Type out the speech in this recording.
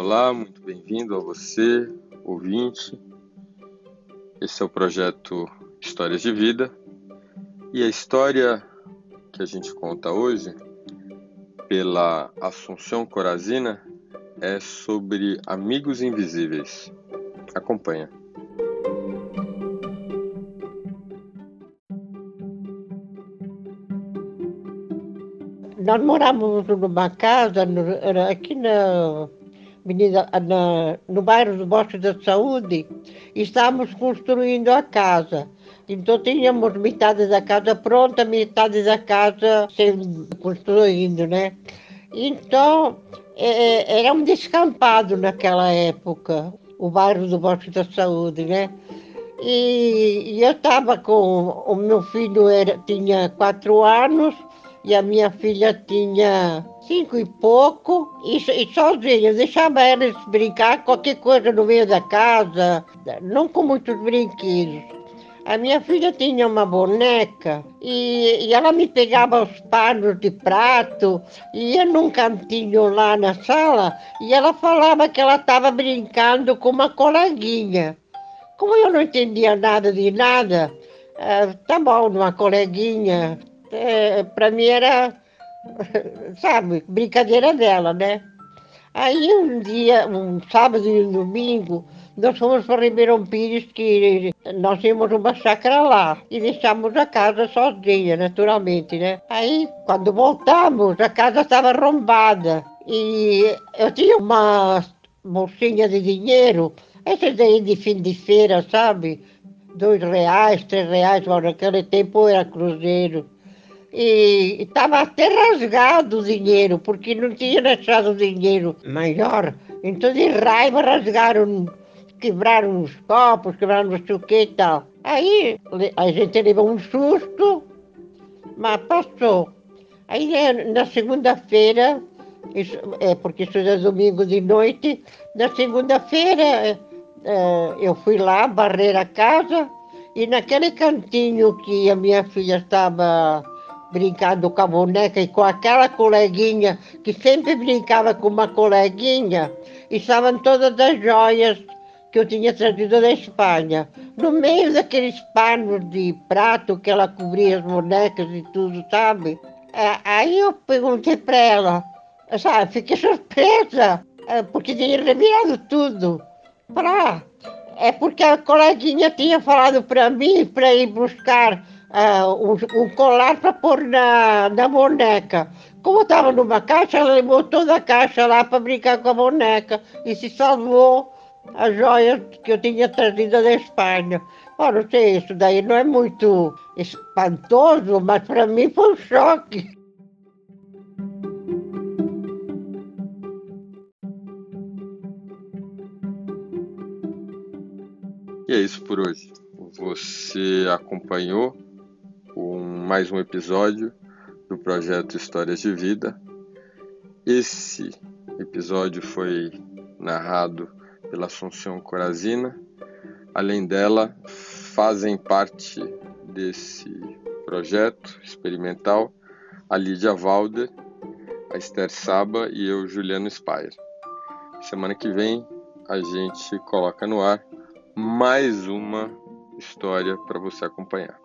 Olá, muito bem-vindo a você, ouvinte. Esse é o projeto Histórias de Vida e a história que a gente conta hoje pela Assunção Corazina é sobre amigos invisíveis. Acompanha. Nós morávamos numa casa no, aqui na Avenida, na, no bairro do Bosque da Saúde estávamos construindo a casa. Então tínhamos metade da casa pronta, metade da casa sendo construindo, né? Então é, é, era um descampado naquela época, o bairro do Bosque da Saúde, né? E, e eu estava com o meu filho era, tinha quatro anos e a minha filha tinha cinco e pouco, e, e sozinha, deixava elas brincar qualquer coisa no meio da casa, não com muitos brinquedos. A minha filha tinha uma boneca e, e, ela me pegava os panos de prato, ia num cantinho lá na sala e ela falava que ela estava brincando com uma coleguinha. Como eu não entendia nada de nada, é, tá bom, uma coleguinha, é, para mim era, sabe, brincadeira dela, né? Aí um dia, um sábado e um domingo, nós fomos para Ribeirão Pires, que nós tínhamos uma chácara lá, e deixamos a casa sozinha, naturalmente, né? Aí, quando voltamos, a casa estava arrombada, e eu tinha uma bolsinha de dinheiro, essas daí de fim de feira, sabe? Dois reais, três reais, naquele tempo era cruzeiro e estava até rasgado o dinheiro, porque não tinha deixado o dinheiro maior. Então, de raiva, rasgaram, quebraram os copos, quebraram o suquê e tal. Aí a gente levou um susto, mas passou. Aí na segunda-feira, é porque isso é domingo de noite, na segunda-feira é, eu fui lá barrer a casa e naquele cantinho que a minha filha estava brincando com a boneca e com aquela coleguinha que sempre brincava com uma coleguinha, estavam todas as joias que eu tinha trazido da Espanha. No meio daqueles panos de prato que ela cobria as bonecas e tudo, sabe? É, aí eu perguntei para ela, sabe, fiquei surpresa, é, porque tinha revirado tudo. Pra, é porque a coleguinha tinha falado para mim para ir buscar uh, um, colar para pôr na, na boneca. Como estava numa caixa, ela levou toda a caixa lá para brincar com a boneca e se salvou as joias que eu tinha trazido da Espanha. Oh, não sei, isso daí não é muito espantoso, mas para mim foi um choque. E é isso por hoje. Você acompanhou com mais um episódio do projeto Histórias de Vida. Esse episódio foi narrado pela Assunção Corazina. Além dela, fazem parte desse projeto experimental a Lídia Valder, a Esther Saba e eu, Juliano Spire. Semana que vem a gente coloca no ar mais uma história para você acompanhar.